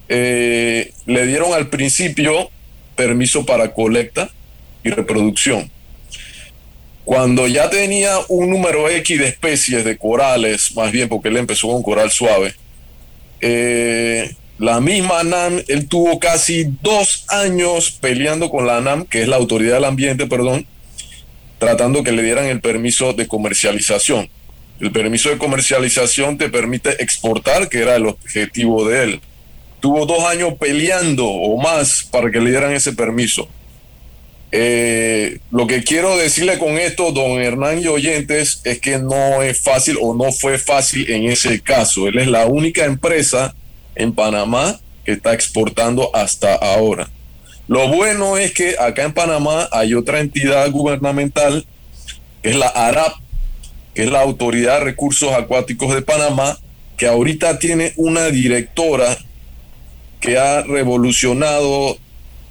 Eh, le dieron al principio permiso para colecta y reproducción. Cuando ya tenía un número X de especies de corales, más bien porque él empezó con coral suave, eh, la misma NAM, él tuvo casi dos años peleando con la NAM, que es la autoridad del ambiente, perdón, tratando que le dieran el permiso de comercialización. El permiso de comercialización te permite exportar, que era el objetivo de él. Tuvo dos años peleando o más para que le dieran ese permiso. Eh, lo que quiero decirle con esto, don Hernán y oyentes, es que no es fácil o no fue fácil en ese caso. Él es la única empresa en Panamá que está exportando hasta ahora. Lo bueno es que acá en Panamá hay otra entidad gubernamental, que es la ARAP, que es la Autoridad de Recursos Acuáticos de Panamá, que ahorita tiene una directora que ha revolucionado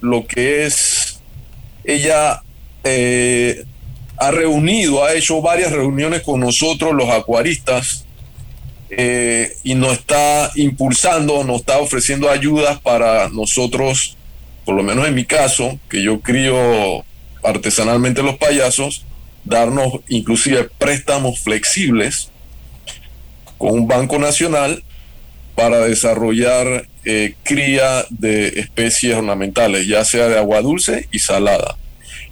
lo que es, ella eh, ha reunido, ha hecho varias reuniones con nosotros, los acuaristas, eh, y nos está impulsando, nos está ofreciendo ayudas para nosotros, por lo menos en mi caso, que yo crío artesanalmente los payasos, darnos inclusive préstamos flexibles con un banco nacional para desarrollar eh, cría de especies ornamentales, ya sea de agua dulce y salada.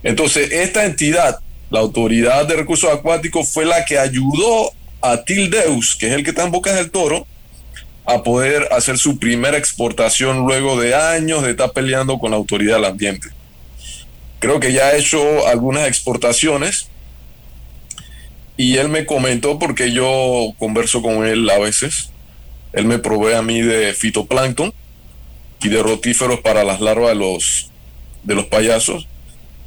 Entonces, esta entidad, la Autoridad de Recursos Acuáticos, fue la que ayudó a Tildeus, que es el que está en Bocas del Toro, a poder hacer su primera exportación luego de años de estar peleando con la Autoridad del Ambiente. Creo que ya ha hecho algunas exportaciones y él me comentó, porque yo converso con él a veces, él me provee a mí de fitoplancton y de rotíferos para las larvas de los, de los payasos.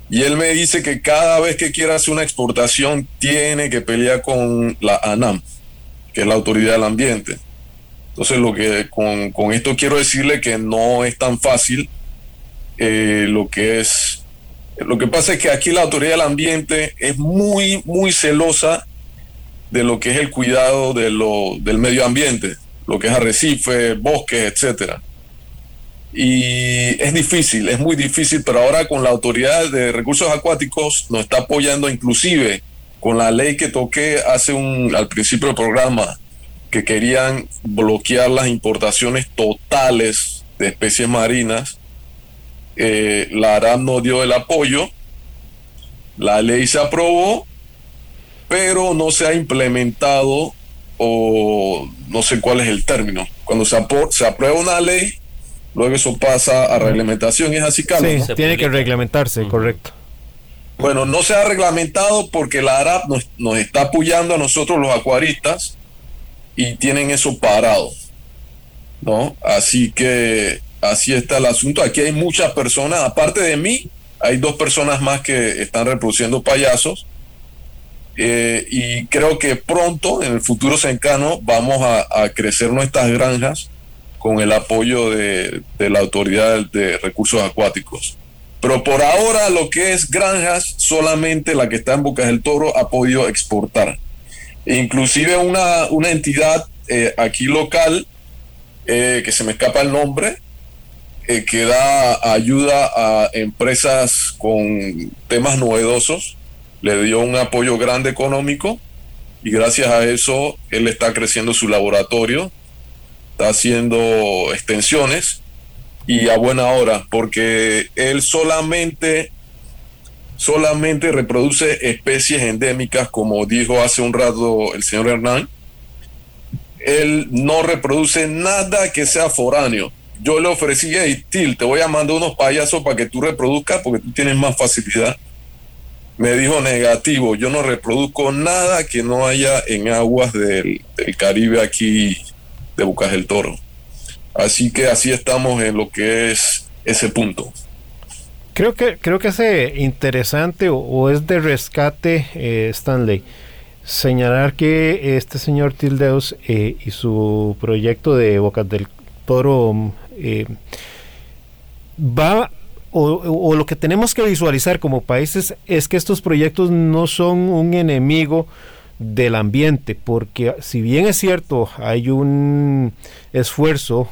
Y él me dice que cada vez que quiera hacer una exportación tiene que pelear con la ANAM, que es la Autoridad del Ambiente. Entonces, lo que con, con esto quiero decirle que no es tan fácil eh, lo que es. Lo que pasa es que aquí la Autoridad del Ambiente es muy, muy celosa de lo que es el cuidado de lo, del medio ambiente, lo que es arrecife, bosques, etcétera y es difícil, es muy difícil, pero ahora con la autoridad de recursos acuáticos nos está apoyando inclusive con la ley que toqué hace un al principio del programa que querían bloquear las importaciones totales de especies marinas. Eh, la ARAM no dio el apoyo, la ley se aprobó, pero no se ha implementado o no sé cuál es el término. Cuando se, se aprueba una ley, luego eso pasa a reglamentación y es así, Carlos. Sí, tiene que reglamentarse, correcto. Bueno, no se ha reglamentado porque la ARAP nos, nos, está apoyando a nosotros los acuaristas y tienen eso parado, ¿no? Así que así está el asunto. Aquí hay muchas personas, aparte de mí, hay dos personas más que están reproduciendo payasos. Eh, y creo que pronto, en el futuro cercano, vamos a, crecer nuestras granjas con el apoyo de, la Autoridad de Recursos Acuáticos. Pero por ahora lo que es granjas, solamente la que está en Bocas del Toro ha podido exportar. Inclusive una, una entidad eh, aquí local, eh, que se me escapa el nombre, eh, que da ayuda a empresas con temas novedosos, le dio un apoyo grande económico y gracias a eso él está creciendo su laboratorio está haciendo extensiones y a buena hora, porque él solamente, solamente reproduce especies endémicas, como dijo hace un rato el señor Hernán. Él no reproduce nada que sea foráneo. Yo le ofrecí, hey, Til, te voy a mandar unos payasos para que tú reproduzcas porque tú tienes más facilidad. Me dijo negativo, yo no reproduzco nada que no haya en aguas del, del Caribe aquí de Bucas del Toro. Así que así estamos en lo que es ese punto. Creo que, creo que es interesante o, es de rescate, eh, Stanley, señalar que este señor Tildeus eh, y su proyecto de Bocas del Toro eh, va o, lo que tenemos que visualizar como países es que estos proyectos no son un enemigo del ambiente, porque si bien es cierto, hay un esfuerzo,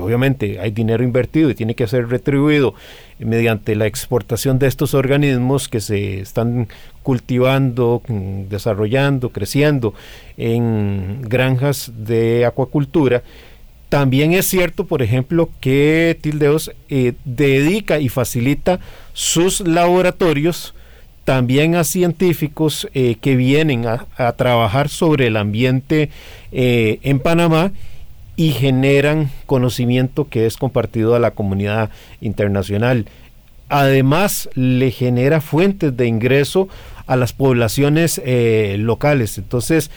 obviamente hay dinero invertido y tiene que ser retribuido mediante la exportación de estos organismos que se están cultivando, mm, desarrollando, creciendo en granjas de acuacultura, también es cierto, por ejemplo, que Tildeos eh, dedica y facilita sus laboratorios también a científicos eh, que vienen a, trabajar sobre el ambiente eh, en Panamá y generan conocimiento que es compartido a la comunidad internacional. Además, le genera fuentes de ingreso a las poblaciones eh, locales. Entonces,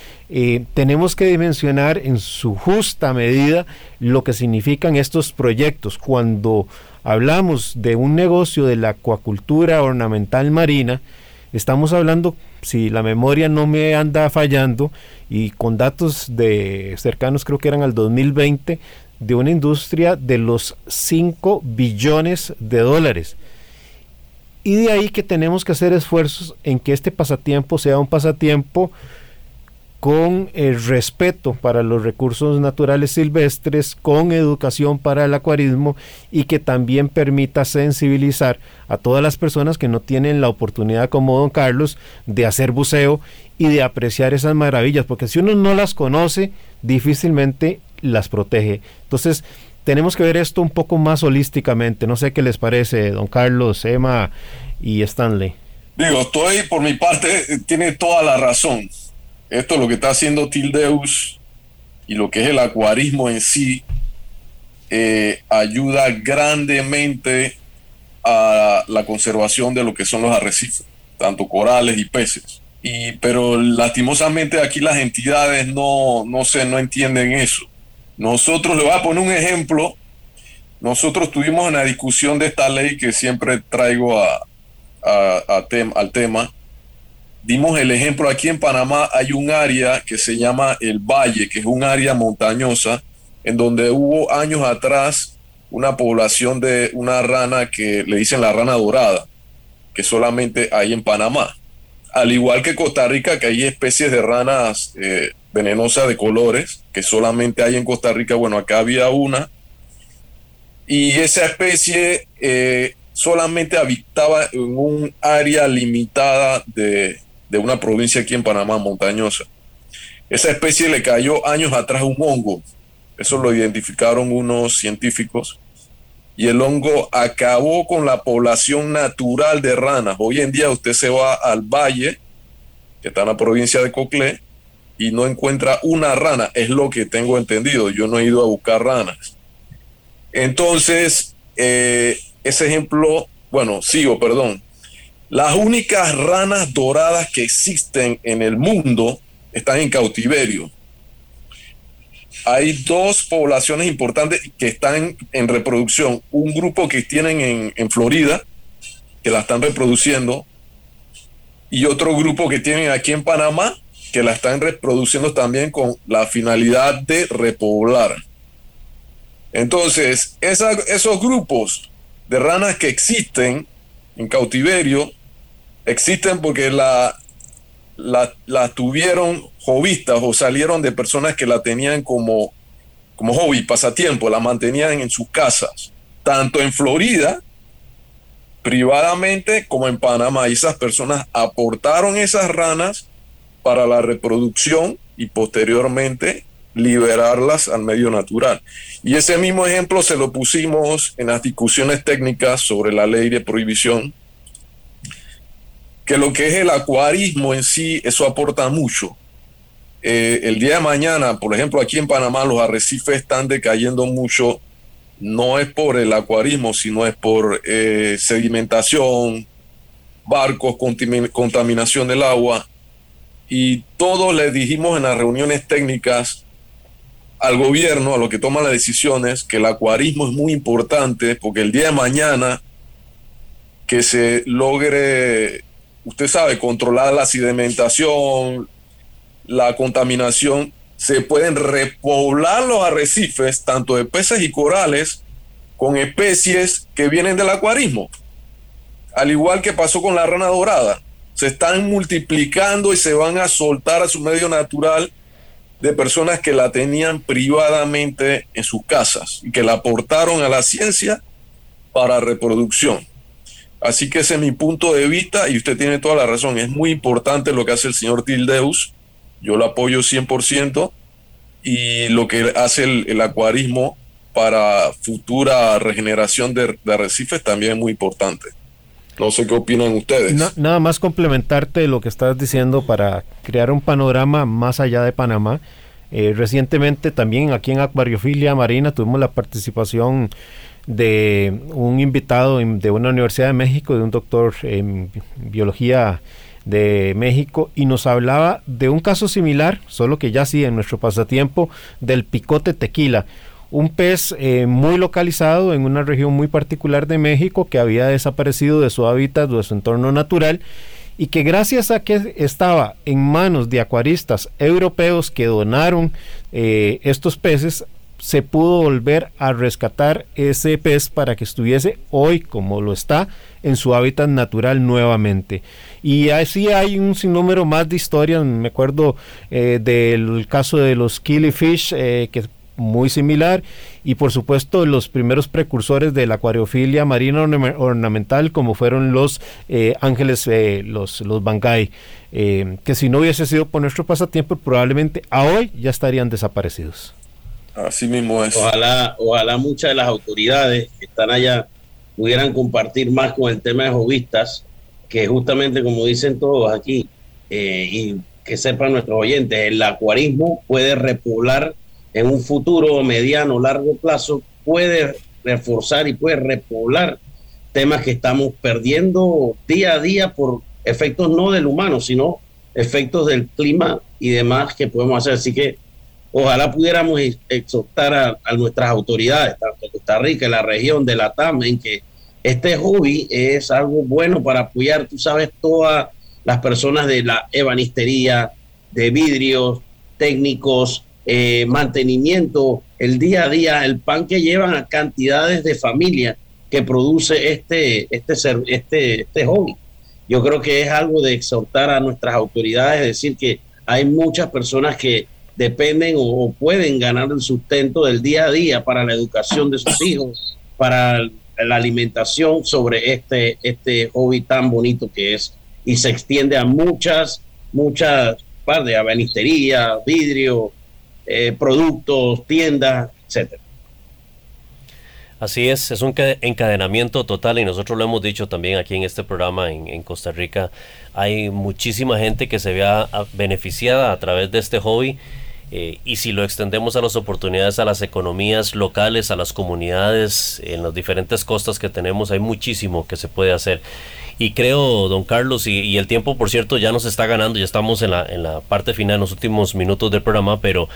tenemos que dimensionar en su justa medida lo que significan estos proyectos. Cuando hablamos de un negocio de la acuacultura ornamental marina, estamos hablando, si la memoria no me anda fallando, y con datos de cercanos creo que eran al 2020, de una industria de los 5 billones de dólares. Y de ahí que tenemos que hacer esfuerzos en que este pasatiempo sea un pasatiempo con el respeto para los recursos naturales silvestres, con educación para el acuarismo y que también permita sensibilizar a todas las personas que no tienen la oportunidad como don Carlos de hacer buceo y de apreciar esas maravillas, porque si uno no las conoce, difícilmente las protege. Entonces, tenemos que ver esto un poco más holísticamente. No sé qué les parece, don Carlos, Emma y Stanley. Digo, estoy por mi parte, tiene toda la razón esto lo que está haciendo Tildeus y lo que es el acuarismo en sí, eh, ayuda grandemente a la conservación de lo que son los arrecifes, tanto corales y peces. Y, pero lastimosamente aquí las entidades no, no, se, no entienden eso. Nosotros, le voy a poner un ejemplo, nosotros tuvimos una discusión de esta ley que siempre traigo a, al tema, dimos el ejemplo aquí en Panamá hay un área que se llama el Valle, que es un área montañosa en donde hubo años atrás una población de una rana que le dicen la rana dorada, que solamente hay en Panamá. Al igual que Costa Rica, que hay especies de ranas eh, venenosas de colores, que solamente hay en Costa Rica, bueno, acá había una. Y esa especie eh, solamente habitaba en un área limitada de, de una provincia aquí en Panamá, montañosa. Esa especie le cayó años atrás un hongo. Eso lo identificaron unos científicos. Y el hongo acabó con la población natural de ranas. Hoy en día usted se va al valle, que está en la provincia de Coclé, y no encuentra una rana. Es lo que tengo entendido. Yo no he ido a buscar ranas. Entonces, eh, ese ejemplo, bueno, sigo, perdón. Las únicas ranas doradas que existen en el mundo están en cautiverio. Hay dos poblaciones importantes que están en reproducción. Un grupo que tienen en, Florida, que la están reproduciendo, y otro grupo que tienen aquí en Panamá, que la están reproduciendo también con la finalidad de repoblar. Entonces, esos grupos de ranas que existen en cautiverio existen porque la, la, tuvieron hobbyistas o salieron de personas que la tenían como, como hobby, pasatiempo, la mantenían en sus casas, tanto en Florida, privadamente, como en Panamá. Y esas personas aportaron esas ranas para la reproducción y posteriormente liberarlas al medio natural. Y ese mismo ejemplo se lo pusimos en las discusiones técnicas sobre la ley de prohibición que lo que es el acuarismo en sí, eso aporta mucho. Eh, el día de mañana, por ejemplo, aquí en Panamá los arrecifes están decayendo mucho, no es por el acuarismo, sino es por eh, sedimentación, barcos, contaminación del agua. Y todos le dijimos en las reuniones técnicas al gobierno, a los que toman las decisiones, que el acuarismo es muy importante porque el día de mañana que se logre usted sabe, controlar la sedimentación, la contaminación, se pueden repoblar los arrecifes, tanto de peces y corales, con especies que vienen del acuarismo. Al igual que pasó con la rana dorada, se están multiplicando y se van a soltar a su medio natural de personas que la tenían privadamente en sus casas y que la aportaron a la ciencia para reproducción. Así que ese es mi punto de vista y usted tiene toda la razón. Es muy importante lo que hace el señor Tildeus. Yo lo apoyo 100% y lo que hace el, acuarismo para futura regeneración de, arrecifes también es muy importante. No sé qué opinan ustedes. nada más complementarte lo que estás diciendo para crear un panorama más allá de Panamá. Eh, recientemente también aquí en Acuariofilia Marina tuvimos la participación de un invitado de una universidad de México, de un doctor en biología de México, y nos hablaba de un caso similar, solo que ya sí en nuestro pasatiempo, del picote tequila. Un pez eh, muy localizado en una región muy particular de México que había desaparecido de su hábitat, de su entorno natural y que gracias a que estaba en manos de acuaristas europeos que donaron eh, estos peces, se pudo volver a rescatar ese pez para que estuviese hoy como lo está en su hábitat natural nuevamente. Y así hay un sinnúmero más de historias, me acuerdo eh, del caso de los killifish, que muy similar y por supuesto los primeros precursores de la acuariofilia marina ornamental como fueron los eh, ángeles, eh, los, los bangay, eh, que si no hubiese sido por nuestro pasatiempo probablemente a hoy ya estarían desaparecidos. Así mismo es. Ojalá, ojalá muchas de las autoridades que están allá pudieran compartir más con el tema de jovistas, que justamente como dicen todos aquí, y que sepan nuestros oyentes, el acuarismo puede repoblar en un futuro mediano, largo plazo, puede reforzar y puede repoblar temas que estamos perdiendo día a día por efectos no del humano, sino efectos del clima y demás que podemos hacer. Así que ojalá pudiéramos exhortar a, nuestras autoridades, tanto Costa Rica, la región de la TAM, en que este hobby es algo bueno para apoyar, tú sabes, todas las personas de la ebanistería, de vidrios, técnicos, eh, mantenimiento, el día a día, el pan que llevan a cantidades de familias que produce este, este, este, este hobby. Yo creo que es algo de exhortar a nuestras autoridades, decir que hay muchas personas que dependen o, pueden ganar el sustento del día a día para la educación de sus hijos, para la alimentación sobre este, este hobby tan bonito que es y se extiende a muchas, muchas partes, de abanistería, vidrio, eh, productos, tiendas, etcétera. Así es, es un encadenamiento total y nosotros lo hemos dicho también aquí en este programa en, Costa Rica. Hay muchísima gente que se vea beneficiada a través de este hobby eh, y si lo extendemos a las oportunidades, a las economías locales, a las comunidades, en las diferentes costas que tenemos, hay muchísimo que se puede hacer. Y creo, don Carlos, y, el tiempo, por cierto, ya nos está ganando, ya estamos en la, en la parte final, en los últimos minutos del programa, pero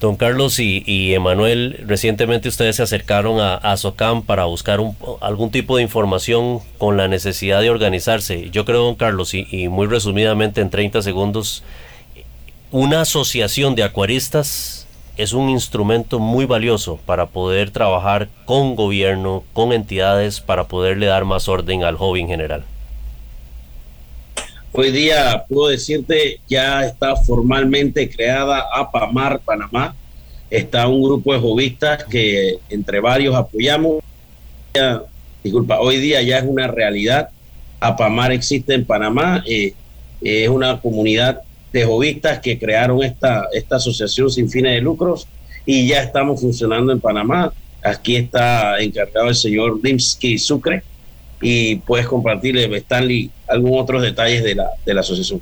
don Carlos y, Emanuel, recientemente ustedes se acercaron a, SOCAM para buscar algún tipo de información con la necesidad de organizarse. Yo creo, don Carlos, y, y muy resumidamente en 30 segundos, una asociación de acuaristas es un instrumento muy valioso para poder trabajar con gobierno, con entidades, para poderle dar más orden al hobby en general. Hoy día puedo decirte, ya está formalmente creada APAMAR Panamá. Está un grupo de hobbyistas que entre varios apoyamos. disculpa, hoy día ya es una realidad. APAMAR existe en Panamá. Eh, es una comunidad de jovistas que crearon esta, esta asociación sin fines de lucros y ya estamos funcionando en Panamá. Aquí está encargado el señor Limsky Sucre y puedes compartirle, Stanley, algunos otros detalles de la, de la asociación.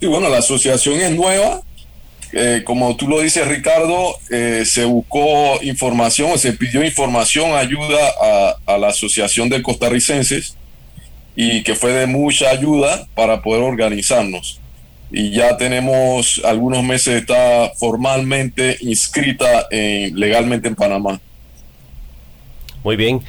Y bueno, la asociación es nueva. Eh, como tú lo dices, Ricardo, eh, se buscó información, se pidió información, ayuda a, a la Asociación de Costarricenses y que fue de mucha ayuda para poder organizarnos. Y ya tenemos algunos meses, está formalmente inscrita legalmente en Panamá. Muy bien.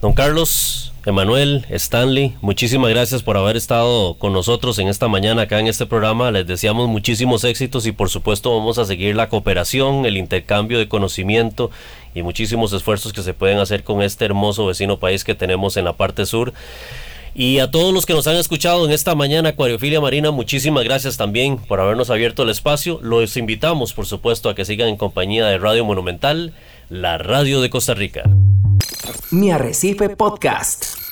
Don Carlos, Emanuel, Stanley, muchísimas gracias por haber estado con nosotros en esta mañana acá en este programa. Les deseamos muchísimos éxitos y por supuesto vamos a seguir la cooperación, el intercambio de conocimiento y muchísimos esfuerzos que se pueden hacer con este hermoso vecino país que tenemos en la parte sur. Y a todos los que nos han escuchado en esta mañana, Acuariofilia Marina, muchísimas gracias también por habernos abierto el espacio. Los invitamos, por supuesto, a que sigan en compañía de Radio Monumental, la radio de Costa Rica. Mi Arrecife Podcast.